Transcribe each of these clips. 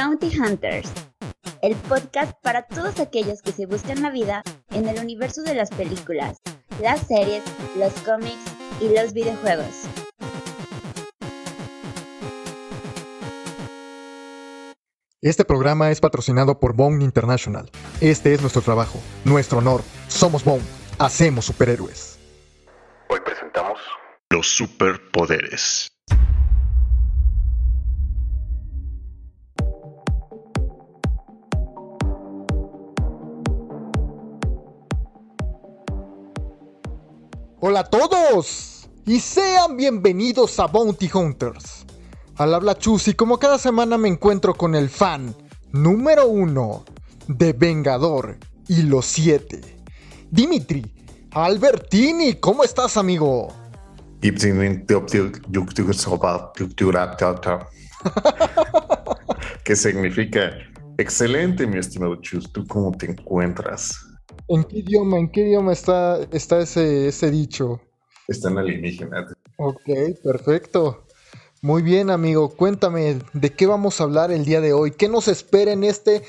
Bounty Hunters, el podcast para todos aquellos que se buscan la vida en el universo de las películas, las series, los cómics y los videojuegos. Este programa es patrocinado por Bone International. Este es nuestro trabajo, nuestro honor. Somos Bone. Hacemos superhéroes. Hoy presentamos los superpoderes. Hola a todos y sean bienvenidos a Bounty Hunters. Al habla Chus y como cada semana me encuentro con el fan número uno de Vengador y los siete. Dimitri Albertini, ¿cómo estás amigo? ¿Qué significa? Excelente, mi estimado Chus. ¿Tú cómo te encuentras? ¿En qué idioma, en qué idioma está, está ese, ese dicho? Está en alienígena. Ok, perfecto. Muy bien, amigo. Cuéntame, ¿de qué vamos a hablar el día de hoy? ¿Qué nos espera en este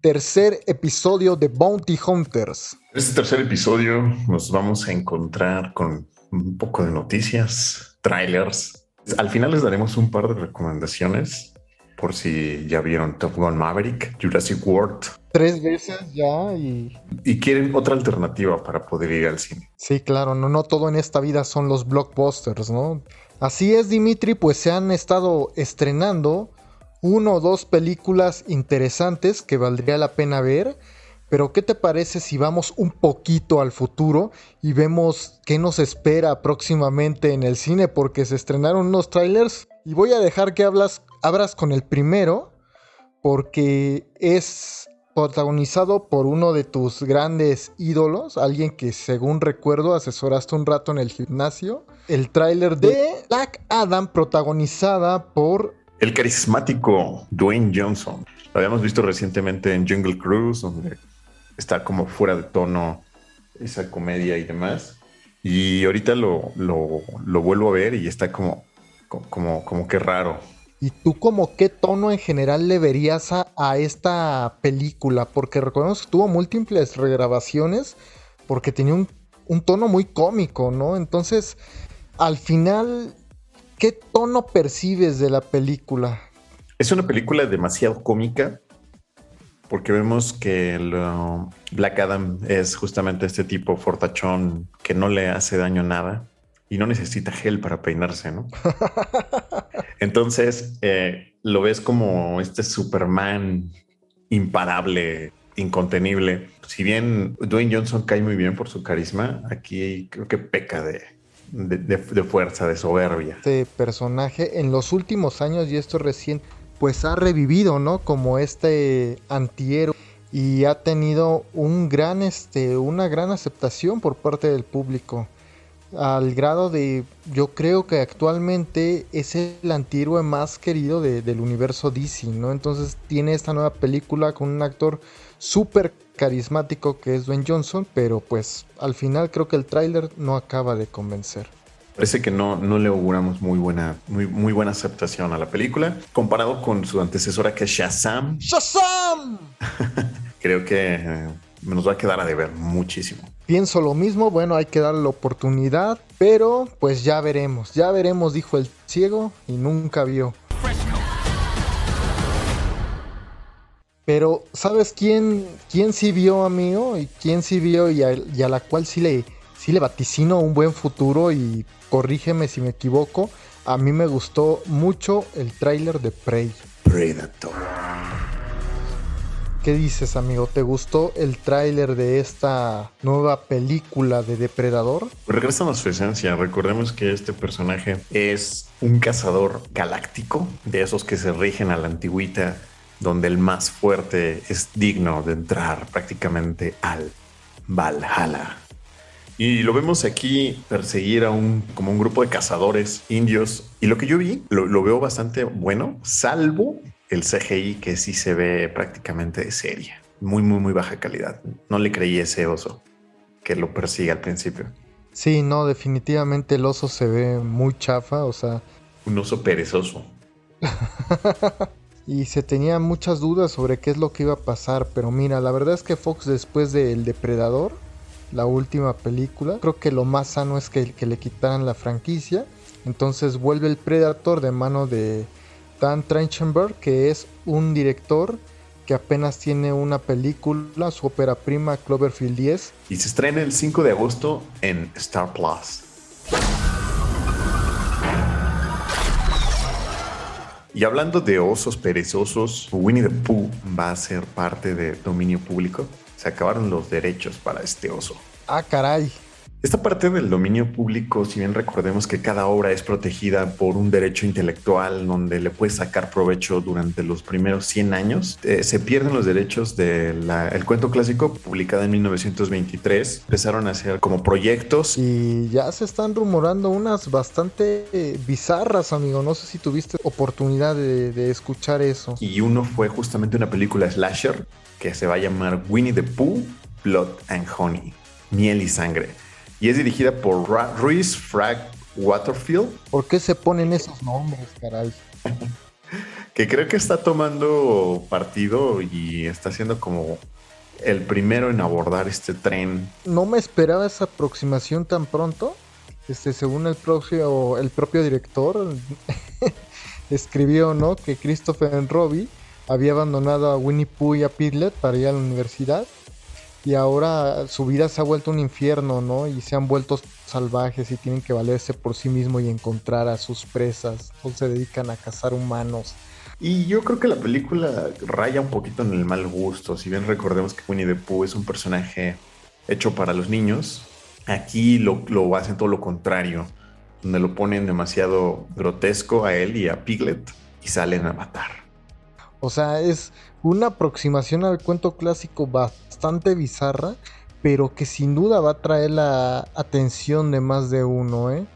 tercer episodio de Bounty Hunters? En este tercer episodio nos vamos a encontrar con un poco de noticias, trailers. Al final les daremos un par de recomendaciones por si ya vieron Top Gun Maverick, Jurassic World. Tres veces ya y... Y quieren otra alternativa para poder ir al cine. Sí, claro, no, no todo en esta vida son los blockbusters, ¿no? Así es, Dimitri, pues se han estado estrenando uno o dos películas interesantes que valdría la pena ver. Pero ¿qué te parece si vamos un poquito al futuro y vemos qué nos espera próximamente en el cine? Porque se estrenaron unos trailers y voy a dejar que hablas, abras con el primero porque es protagonizado por uno de tus grandes ídolos, alguien que según recuerdo asesoraste un rato en el gimnasio. El tráiler de Black Adam protagonizada por... El carismático Dwayne Johnson. Lo habíamos visto recientemente en Jungle Cruise, donde está como fuera de tono esa comedia y demás. Y ahorita lo, lo, vuelvo a ver y está como, como, como que raro. ¿Y tú como qué tono en general le verías a, a, esta película? Porque recordemos que tuvo múltiples regrabaciones porque tenía un, un, tono muy cómico, ¿no? Entonces, al final, ¿qué tono percibes de la película? Es una película demasiado cómica porque vemos que lo, Black Adam es justamente este tipo fortachón que no le hace daño a nada y no necesita gel para peinarse, ¿no? Entonces eh, lo ves como este Superman imparable, incontenible. Si bien Dwayne Johnson cae muy bien por su carisma, aquí creo que peca de, de, de, de fuerza, de soberbia. Este personaje en los últimos años y esto recién, pues ha revivido, ¿no? Como este antihéroe y ha tenido un gran, este, una gran aceptación por parte del público al grado de yo creo que actualmente es el antihéroe más querido de, del universo DC, ¿no? Entonces tiene esta nueva película con un actor súper carismático que es Dwayne Johnson, pero pues al final creo que el tráiler no acaba de convencer. Parece que no, no le auguramos muy buena, muy, muy buena aceptación a la película, comparado con su antecesora que es Shazam. ¡Shazam! creo que eh, nos va a quedar a deber muchísimo. Pienso lo mismo, bueno, hay que darle la oportunidad, pero pues ya veremos, ya veremos, dijo el ciego y nunca vio. Pero, ¿sabes quién, quién sí vio, amigo? Y quién sí vio y a, y a la cual sí le, sí le vaticino un buen futuro y corrígeme si me equivoco. A mí me gustó mucho el tráiler de Prey. Predator. ¿Qué dices, amigo? ¿Te gustó el tráiler de esta nueva película de Depredador? Regresa a su esencia. Recordemos que este personaje es un cazador galáctico, de esos que se rigen a la antigüita, donde el más fuerte es digno de entrar prácticamente al Valhalla. Y lo vemos aquí perseguir a un como un grupo de cazadores indios. Y lo que yo vi lo, lo veo bastante bueno, salvo el CGI que sí se ve prácticamente de serie. Muy, muy, muy baja calidad. No le creí ese oso que lo persigue al principio. Sí, no, definitivamente el oso se ve muy chafa, o sea... Un oso perezoso. y se tenía muchas dudas sobre qué es lo que iba a pasar, pero mira, la verdad es que Fox después de El Depredador, la última película, creo que lo más sano es que, le quitaran la franquicia, entonces vuelve el Predator de mano de Dan Trachtenberg, que es un director que apenas tiene una película, su ópera prima Cloverfield 10. Y se estrena el 5 de agosto en Star Plus. Y hablando de osos perezosos, Winnie the Pooh va a ser parte de dominio público. Se acabaron los derechos para este oso. Ah, caray. Esta parte del dominio público, si bien recordemos que cada obra es protegida por un derecho intelectual donde le puedes sacar provecho durante los primeros 100 años, eh, se pierden los derechos del cuento clásico publicado en 1923. Empezaron a hacer como proyectos. Y ya se están rumorando unas bastante eh, bizarras, amigo. No sé si tuviste oportunidad de, de escuchar eso. Y uno fue justamente una película slasher que se va a llamar Winnie the Pooh, Blood and Honey, miel y sangre y es dirigida por Ruiz Frag Waterfield. ¿Por qué se ponen esos nombres, caray? que creo que está tomando partido y está siendo como el primero en abordar este tren. No me esperaba esa aproximación tan pronto. Este, según el propio, el propio director, escribió ¿no? que Christopher Robbie había abandonado a Winnie Pooh y a Piglet para ir a la universidad y ahora su vida se ha vuelto un infierno, ¿no? Y se han vuelto salvajes y tienen que valerse por sí mismos y encontrar a sus presas, o se dedican a cazar humanos. Y yo creo que la película raya un poquito en el mal gusto, si bien recordemos que Winnie the Pooh es un personaje hecho para los niños, aquí lo, lo hacen todo lo contrario, donde lo ponen demasiado grotesco a él y a Piglet y salen a matar. O sea, es una aproximación al cuento clásico bastante bizarra, pero que sin duda va a traer la atención de más de uno, ¿eh?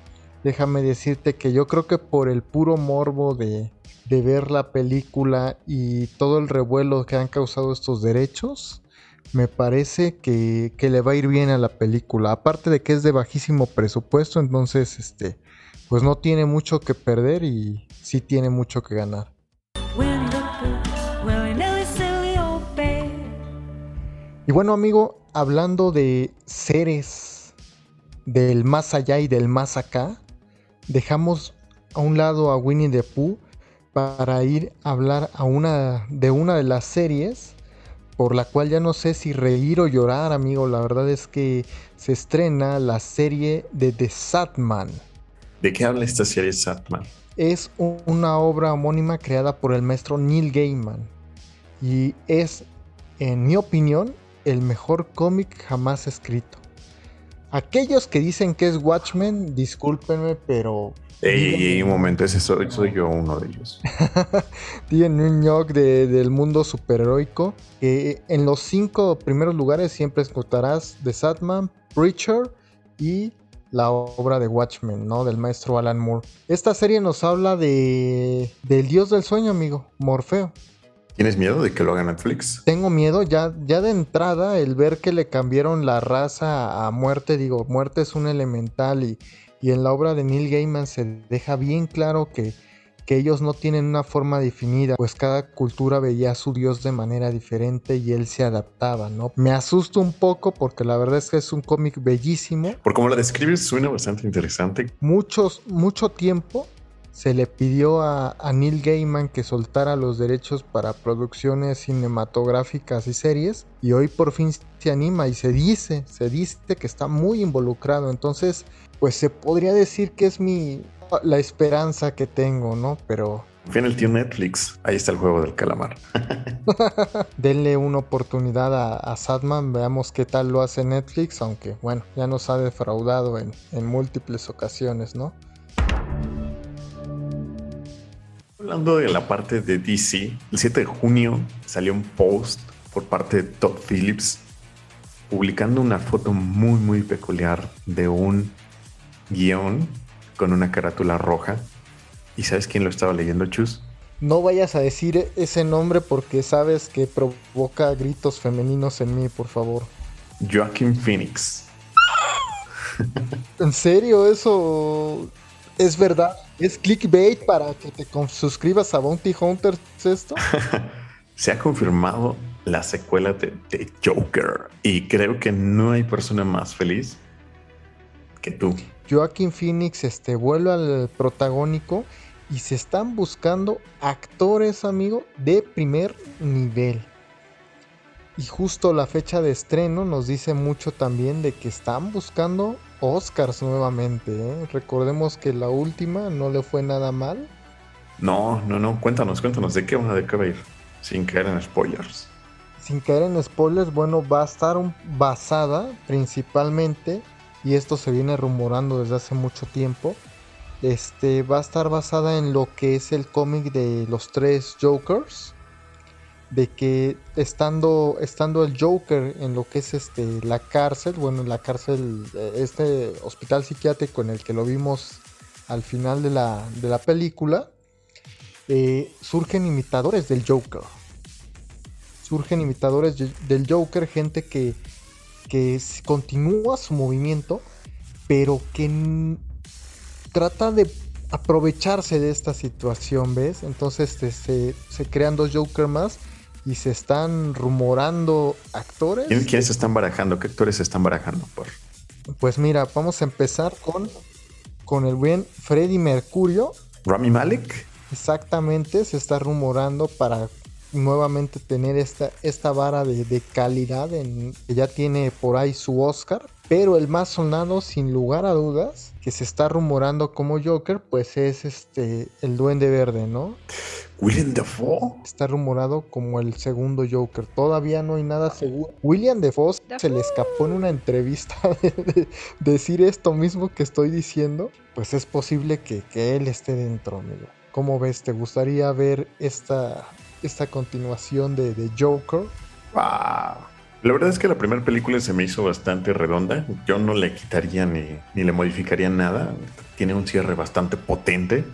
Déjame decirte que yo creo que por el puro morbo de, ver la película y todo el revuelo que han causado estos derechos, me parece que, que, le va a ir bien a la película. Aparte de que es de bajísimo presupuesto, entonces este, pues no tiene mucho que perder y sí tiene mucho que ganar. Y bueno, amigo, hablando de seres del más allá y del más acá, dejamos a un lado a Winnie the Pooh para ir a hablar a una de una de las series por la cual ya no sé si reír o llorar, amigo. La verdad es que se estrena la serie de The Satman. ¿De qué habla esta serie Satman? Es una obra homónima creada por el maestro Neil Gaiman y es, en mi opinión, el mejor cómic jamás escrito. Aquellos que dicen que es Watchmen, discúlpenme, pero. Ey, un momento, ese soy, yo uno de ellos. Tienen un ñoc de, del mundo superheroico. que en los cinco primeros lugares siempre escucharás The Sadman, Preacher y la obra de Watchmen, ¿no? Del maestro Alan Moore. Esta serie nos habla de del dios del sueño, amigo, Morfeo. ¿Tienes miedo de que lo haga Netflix? Tengo miedo, ya, ya de entrada, el ver que le cambiaron la raza a muerte, digo, muerte es un elemental y, y en la obra de Neil Gaiman se deja bien claro que, que ellos no tienen una forma definida, pues cada cultura veía a su dios de manera diferente y él se adaptaba, ¿no? Me asusta un poco porque la verdad es que es un cómic bellísimo. Por como lo describes suena bastante interesante. Muchos, mucho tiempo se le pidió a, Neil Gaiman que soltara los derechos para producciones cinematográficas y series y hoy por fin se anima y se dice, se dice que está muy involucrado, entonces pues se podría decir que es mi la esperanza que tengo, ¿no? Pero fin el tío Netflix, ahí está el juego del calamar. Denle una oportunidad a, a, Sadman, veamos qué tal lo hace Netflix, aunque bueno, ya nos ha defraudado en, en múltiples ocasiones, ¿no? Hablando de la parte de DC, el 7 de junio salió un post por parte de Todd Phillips publicando una foto muy muy peculiar de un guion con una carátula roja. ¿Y sabes quién lo estaba leyendo, Chus? No vayas a decir ese nombre porque sabes que provoca gritos femeninos en mí, por favor. Joaquin Phoenix. ¿En serio? ¿Eso es verdad? ¿Es clickbait para que te suscribas a Bounty Hunters esto? Se ha confirmado la secuela de, de, Joker y creo que no hay persona más feliz que tú. Joaquin Phoenix este, vuelve al protagónico y se están buscando actores, amigo, de primer nivel. Y justo la fecha de estreno nos dice mucho también de que están buscando Oscars nuevamente. ¿eh? Recordemos que la última no le fue nada mal. No, no, no. Cuéntanos, cuéntanos de qué van a ir. Sin caer en spoilers. Sin caer en spoilers, bueno, va a estar basada principalmente, y esto se viene rumorando desde hace mucho tiempo, este, va a estar basada en lo que es el cómic de los tres Jokers. De que estando, estando el Joker en lo que es este, la cárcel, bueno, en la cárcel, eh, este hospital psiquiátrico en el que lo vimos al final de la, de la película, eh, surgen imitadores del Joker. Surgen imitadores del Joker, gente que, que continúa su movimiento, pero que trata de aprovecharse de esta situación, ¿ves? Entonces este, se, crean dos Joker más y se están rumorando actores. ¿Quiénes se están barajando? ¿Qué actores se están barajando? Por? Pues mira, vamos a empezar con, con el buen Freddy Mercurio. Rami Malek. Exactamente, se está rumorando para nuevamente tener esta, esta vara de, calidad en, que ya tiene por ahí su Oscar. Pero el más sonado, sin lugar a dudas, que se está rumorando como Joker, pues es este el Duende Verde, ¿no? William Defoe. Está rumorado como el segundo Joker. Todavía no hay nada seguro. William Defoe se le escapó en una entrevista de, decir esto mismo que estoy diciendo. Pues es posible que, él esté dentro, amigo. ¿Cómo ves? ¿Te gustaría ver esta, esta continuación de, de Joker? Wow. La verdad es que la primera película se me hizo bastante redonda. Yo no le quitaría ni, ni le modificaría nada. Tiene un cierre bastante potente.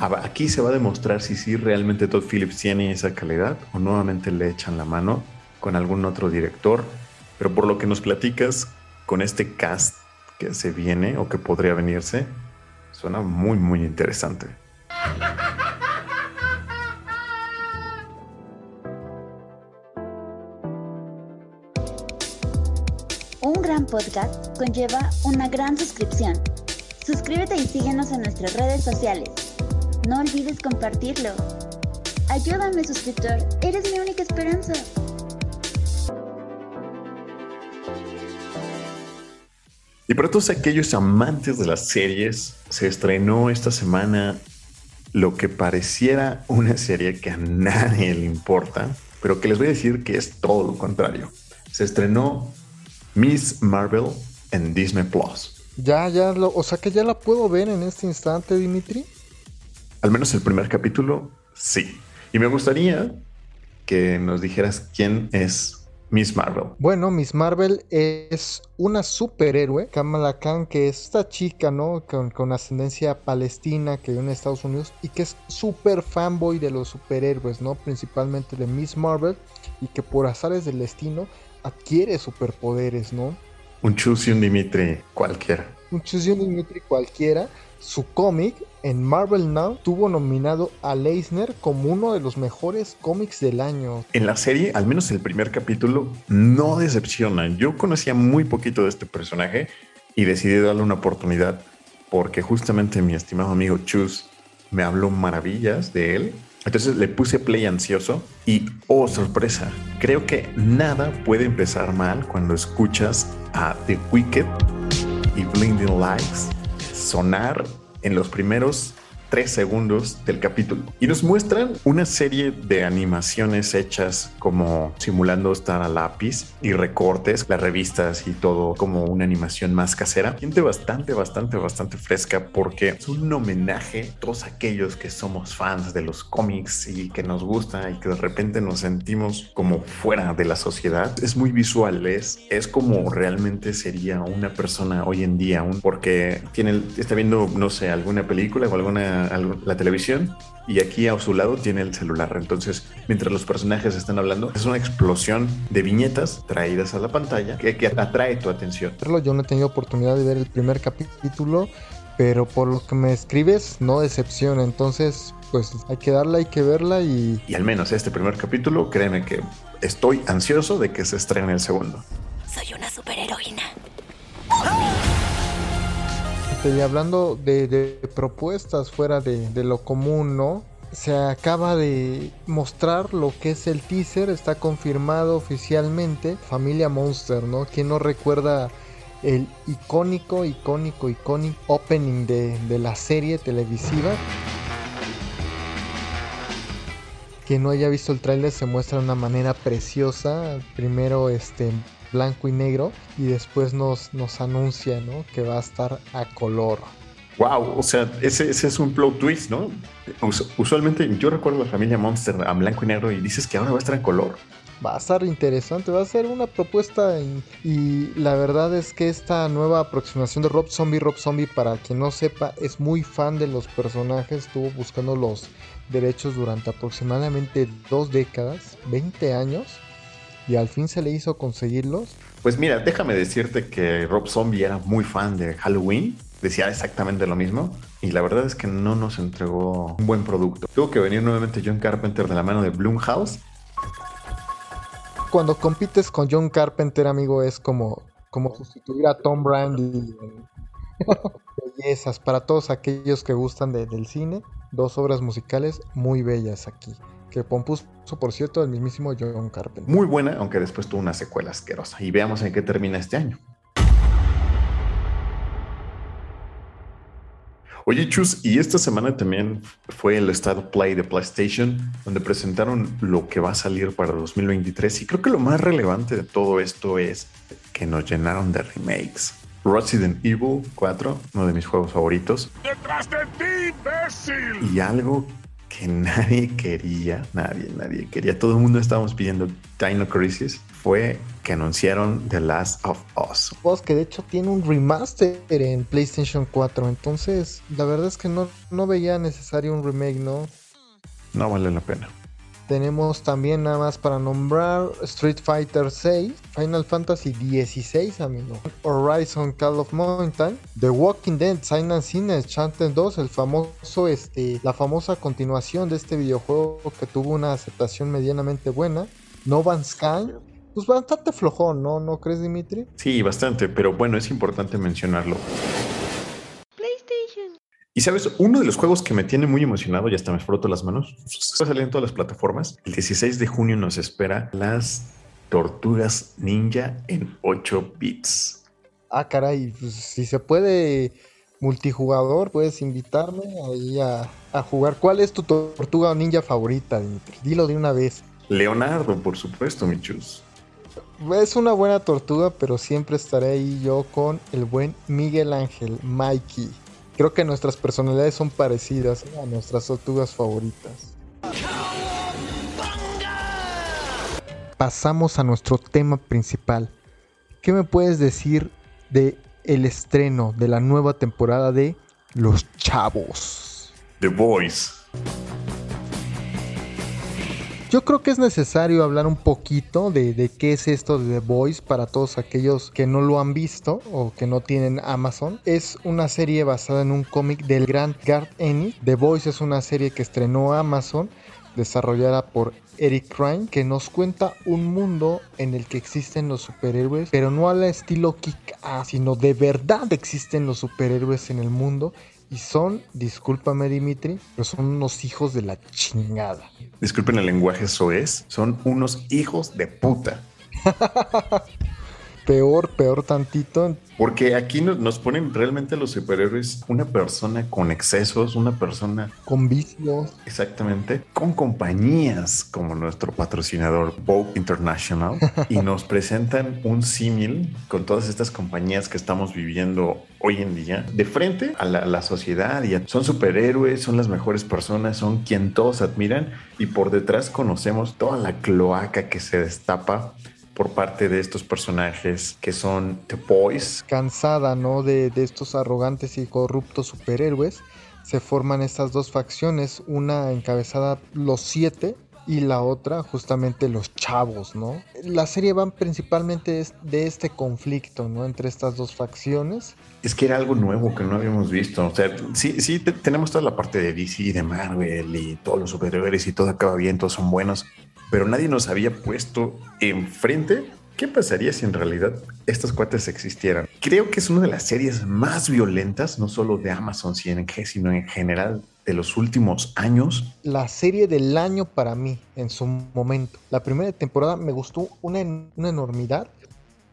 Aquí se va a demostrar si sí realmente Todd Phillips tiene esa calidad o nuevamente le echan la mano con algún otro director. Pero por lo que nos platicas, con este cast que se viene o que podría venirse, suena muy, muy interesante. podcast conlleva una gran suscripción. Suscríbete y síguenos en nuestras redes sociales. No olvides compartirlo. Ayúdame suscriptor, eres mi única esperanza. Y para todos aquellos amantes de las series, se estrenó esta semana lo que pareciera una serie que a nadie le importa, pero que les voy a decir que es todo lo contrario. Se estrenó Miss Marvel en Disney Plus. Ya, ya, lo, o sea que ya la puedo ver en este instante, Dimitri. Al menos el primer capítulo, sí. Y me gustaría que nos dijeras quién es Miss Marvel. Bueno, Miss Marvel es una superhéroe, Kamala Khan, que es esta chica, ¿no? Con, con ascendencia palestina que vive en Estados Unidos y que es súper fanboy de los superhéroes, ¿no? Principalmente de Miss Marvel y que por azares del destino adquiere superpoderes, ¿no? Un Chus y un Dimitri cualquiera. Un Chus y un Dimitri cualquiera. Su cómic en Marvel Now tuvo nominado a Leisner como uno de los mejores cómics del año. En la serie, al menos el primer capítulo, no decepciona. Yo conocía muy poquito de este personaje y decidí darle una oportunidad porque justamente mi estimado amigo Chus me habló maravillas de él entonces le puse play ansioso y, oh sorpresa, creo que nada puede empezar mal cuando escuchas a The Wicked y Blinding Lights sonar en los primeros tres segundos del capítulo. Y nos muestran una serie de animaciones hechas como simulando estar a lápiz y recortes, las revistas y todo como una animación más casera. Siente bastante, bastante, bastante fresca porque es un homenaje a todos aquellos que somos fans de los cómics y que nos gusta y que de repente nos sentimos como fuera de la sociedad. Es muy visual, es, es como realmente sería una persona hoy en día, un, porque tiene, está viendo, no sé, alguna película o alguna la televisión y aquí a su lado tiene el celular. Entonces, mientras los personajes están hablando, es una explosión de viñetas traídas a la pantalla que, atrae tu atención. Yo no he tenido oportunidad de ver el primer capítulo, pero por lo que me escribes no decepciona, entonces pues hay que darla, hay que verla y... Y al menos este primer capítulo, créeme que estoy ansioso de que se estrene el segundo. Soy una superheroína. Y hablando de, propuestas fuera de, lo común, ¿no? Se acaba de mostrar lo que es el teaser, está confirmado oficialmente. Familia Monster, ¿no? ¿Quién no recuerda el icónico, icónico, icónico opening de, de la serie televisiva? Quien no haya visto el tráiler se muestra de una manera preciosa. Primero este blanco y negro y después nos, nos anuncia ¿no? que va a estar a color. Wow, o sea, ese, ese es un plot twist, ¿no? usualmente yo recuerdo la familia Monster a blanco y negro y dices que ahora va a estar a color. Va a estar interesante, va a ser una propuesta y, la verdad es que esta nueva aproximación de Rob Zombie, Rob Zombie, para quien no sepa, es muy fan de los personajes, estuvo buscando los derechos durante aproximadamente dos décadas, 20 años y al fin se le hizo conseguirlos. Pues mira, déjame decirte que Rob Zombie era muy fan de Halloween, decía exactamente lo mismo y la verdad es que no nos entregó un buen producto. Tuvo que venir nuevamente John Carpenter de la mano de Blumhouse. Cuando compites con John Carpenter, amigo, es como, como sustituir a Tom Brady. Bellezas para todos aquellos que gustan del cine. Dos obras musicales muy bellas aquí que compuso, por cierto, el mismísimo John Carpenter. Muy buena, aunque después tuvo una secuela asquerosa. Y veamos en qué termina este año. Oye, Chus, y esta semana también fue el Estado Play de PlayStation, donde presentaron lo que va a salir para 2023. Y creo que lo más relevante de todo esto es que nos llenaron de remakes. Resident Evil 4, uno de mis juegos favoritos. ¡Detrás de ti, imbécil! Y algo que nadie quería, nadie, nadie quería, todo el mundo estábamos pidiendo Dino Crisis, fue que anunciaron The Last of Us. Us que de hecho tiene un remaster en PlayStation 4, entonces la verdad es que no, no veía necesario un remake, ¿no? No vale la pena. Tenemos también nada más para nombrar Street Fighter 6, Final Fantasy 16, amigo. Horizon Call of Mountain, The Walking Dead, Silent Sin, Enchanted 2, el famoso, este, la famosa continuación de este videojuego que tuvo una aceptación medianamente buena. No Man's Sky, pues bastante flojón, ¿no? ¿No crees, Dimitri? Sí, bastante, pero bueno, es importante mencionarlo. Y sabes, uno de los juegos que me tiene muy emocionado, ya hasta me froto las manos, va a salir en todas las plataformas. El 16 de junio nos espera las Tortugas Ninja en 8 bits. Ah, caray, pues, si se puede multijugador, puedes invitarme ahí a, a, jugar. ¿Cuál es tu tortuga ninja favorita, Dimitri? Dilo de una vez. Leonardo, por supuesto, Michus. Es una buena tortuga, pero siempre estaré ahí yo con el buen Miguel Ángel, Mikey. Creo que nuestras personalidades son parecidas a nuestras tortugas favoritas. Pasamos a nuestro tema principal. ¿Qué me puedes decir de el estreno de la nueva temporada de Los Chavos? The Boys. Yo creo que es necesario hablar un poquito de, qué es esto de The Voice para todos aquellos que no lo han visto o que no tienen Amazon. Es una serie basada en un cómic del gran Garth Ennis. The Voice es una serie que estrenó Amazon, desarrollada por Eric Ryan, que nos cuenta un mundo en el que existen los superhéroes, pero no al estilo kick sino de verdad existen los superhéroes en el mundo y son, discúlpame Dimitri, pero son unos hijos de la chingada. Disculpen el lenguaje soez, son unos hijos de puta. peor, peor tantito. Porque aquí nos ponen realmente los superhéroes una persona con excesos, una persona con vicios. Exactamente. Con compañías como nuestro patrocinador Vogue International y nos presentan un símil con todas estas compañías que estamos viviendo hoy en día de frente a la, la sociedad. Y son superhéroes, son las mejores personas, son quien todos admiran y por detrás conocemos toda la cloaca que se destapa por parte de estos personajes que son The Boys. Cansada, ¿no? De, estos arrogantes y corruptos superhéroes, se forman estas dos facciones, una encabezada los siete y la otra justamente los chavos, ¿no? La serie va principalmente de este conflicto, ¿no? Entre estas dos facciones. Es que era algo nuevo que no habíamos visto. O sea, sí, sí, tenemos toda la parte de DC y de Marvel y todos los superhéroes y todo acaba bien, todos son buenos, pero nadie nos había puesto enfrente ¿Qué pasaría si en realidad estos cuates existieran? Creo que es una de las series más violentas, no solo de Amazon CNG, sino en general de los últimos años. La serie del año para mí, en su momento. La primera temporada me gustó una, una enormidad.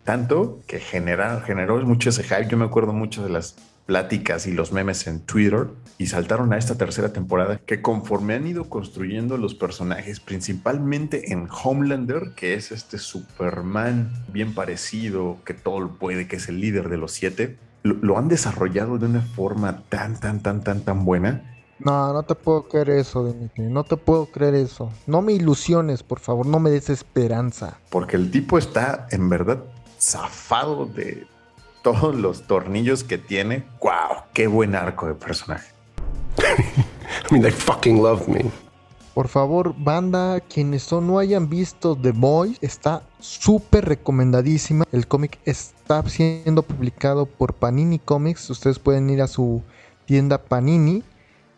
Tanto que generó, generó mucho ese hype. Yo me acuerdo mucho de las pláticas y los memes en Twitter y saltaron a esta tercera temporada que conforme han ido construyendo los personajes, principalmente en Homelander, que es este Superman bien parecido, que todo lo puede, que es el líder de los siete, lo, han desarrollado de una forma tan, tan, tan, tan, tan buena. No, no te puedo creer eso, Dimitri. No te puedo creer eso. No me ilusiones, por favor. No me des esperanza. Porque el tipo está en verdad zafado de, todos los tornillos que tiene, wow, qué buen arco de personaje. I mean, they fucking love me. Por favor, banda, quienes no hayan visto The Boy, está súper recomendadísima. El cómic está siendo publicado por Panini Comics. Ustedes pueden ir a su tienda Panini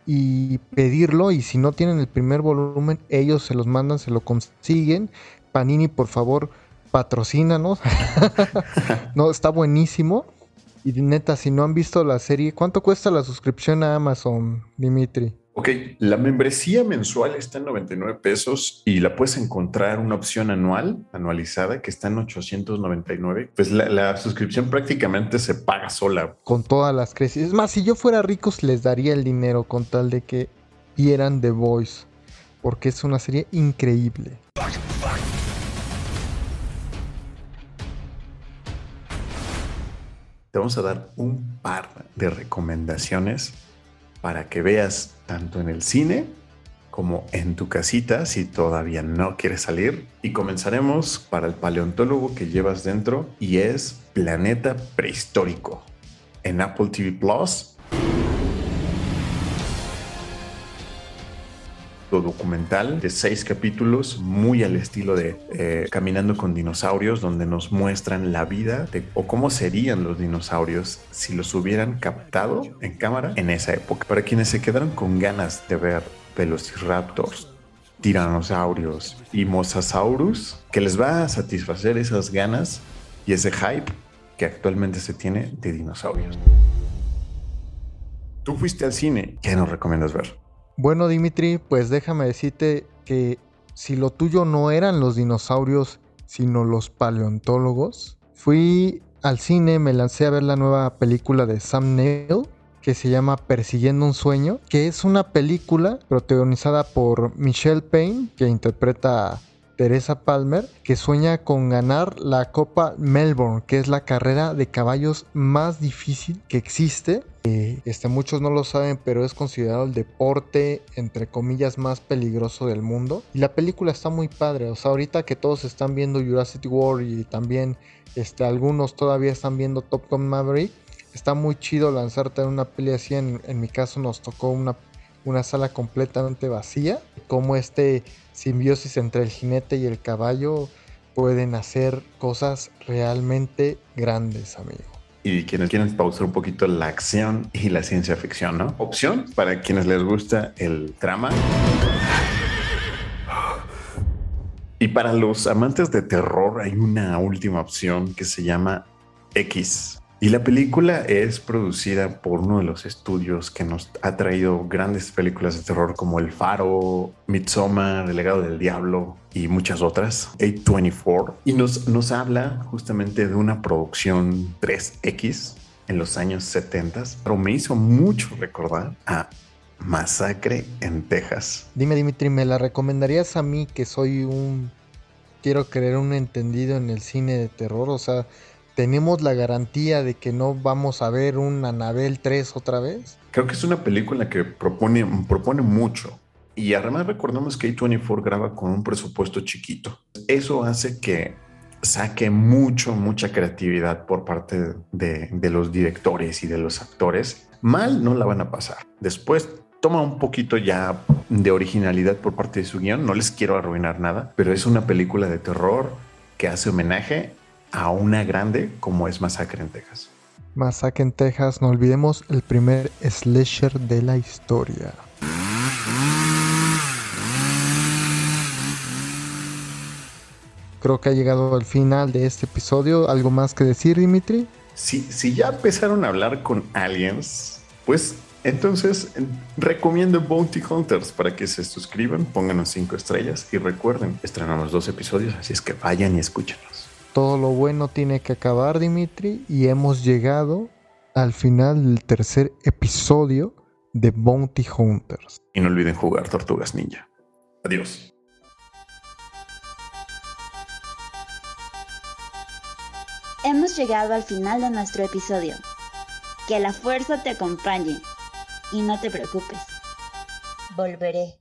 y pedirlo. Y si no tienen el primer volumen, ellos se los mandan, se lo consiguen. Panini, por favor, patrocínanos. no, está buenísimo. Y neta, si no han visto la serie, ¿cuánto cuesta la suscripción a Amazon, Dimitri? Ok, la membresía mensual está en 99 pesos y la puedes encontrar una opción anual, anualizada, que está en 899. Pues la, suscripción prácticamente se paga sola. Con todas las crisis. Es más, si yo fuera rico, les daría el dinero con tal de que vieran The Voice, porque es una serie increíble. Te vamos a dar un par de recomendaciones para que veas tanto en el cine como en tu casita si todavía no quieres salir. Y comenzaremos para el paleontólogo que llevas dentro y es Planeta Prehistórico en Apple TV Plus documental de seis capítulos, muy al estilo de eh, Caminando con dinosaurios, donde nos muestran la vida de, o cómo serían los dinosaurios si los hubieran captado en cámara en esa época. Para quienes se quedaron con ganas de ver velociraptors, tiranosaurios y mosasaurus, que les va a satisfacer esas ganas y ese hype que actualmente se tiene de dinosaurios. Tú fuiste al cine, ¿qué nos recomiendas ver? Bueno, Dimitri, pues déjame decirte que si lo tuyo no eran los dinosaurios, sino los paleontólogos, fui al cine, me lancé a ver la nueva película de Sam Neill que se llama Persiguiendo un sueño, que es una película protagonizada por Michelle Payne, que interpreta a Teresa Palmer, que sueña con ganar la Copa Melbourne, que es la carrera de caballos más difícil que existe este, muchos no lo saben, pero es considerado el deporte, entre comillas, más peligroso del mundo. Y la película está muy padre. O sea, ahorita que todos están viendo Jurassic World y también este, algunos todavía están viendo Top Gun Maverick, está muy chido lanzarte en una peli así. En, mi caso nos tocó una, una sala completamente vacía. Como este simbiosis entre el jinete y el caballo pueden hacer cosas realmente grandes, amigo y quienes quieren pausar un poquito la acción y la ciencia ficción, ¿no? Opción para quienes les gusta el drama. Y para los amantes de terror hay una última opción que se llama X. Y la película es producida por uno de los estudios que nos ha traído grandes películas de terror como El Faro, Midsommar, El legado del diablo y muchas otras, A24. Y nos, nos habla justamente de una producción 3X en los años 70, pero me hizo mucho recordar a Masacre en Texas. Dime, Dimitri, ¿me la recomendarías a mí que soy un, quiero creer, un entendido en el cine de terror? O sea, ¿tenemos la garantía de que no vamos a ver un Anabel 3 otra vez? Creo que es una película que propone, propone mucho. Y además recordemos que A24 graba con un presupuesto chiquito. Eso hace que saque mucho, mucha creatividad por parte de, de los directores y de los actores. Mal no la van a pasar. Después toma un poquito ya de originalidad por parte de su guion. No les quiero arruinar nada, pero es una película de terror que hace homenaje a una grande como es Masacre en Texas. Masacre en Texas, no olvidemos el primer slasher de la historia. Creo que ha llegado al final de este episodio. ¿Algo más que decir, Dimitri? Si, si ya empezaron a hablar con aliens, pues entonces recomiendo Bounty Hunters para que se suscriban, pónganos cinco estrellas y recuerden, estrenamos dos episodios, así es que vayan y escúchenos. Todo lo bueno tiene que acabar, Dimitri, y hemos llegado al final del tercer episodio de Bounty Hunters. Y no olviden jugar Tortugas Ninja. Adiós. Hemos llegado al final de nuestro episodio. Que la fuerza te acompañe y no te preocupes. Volveré.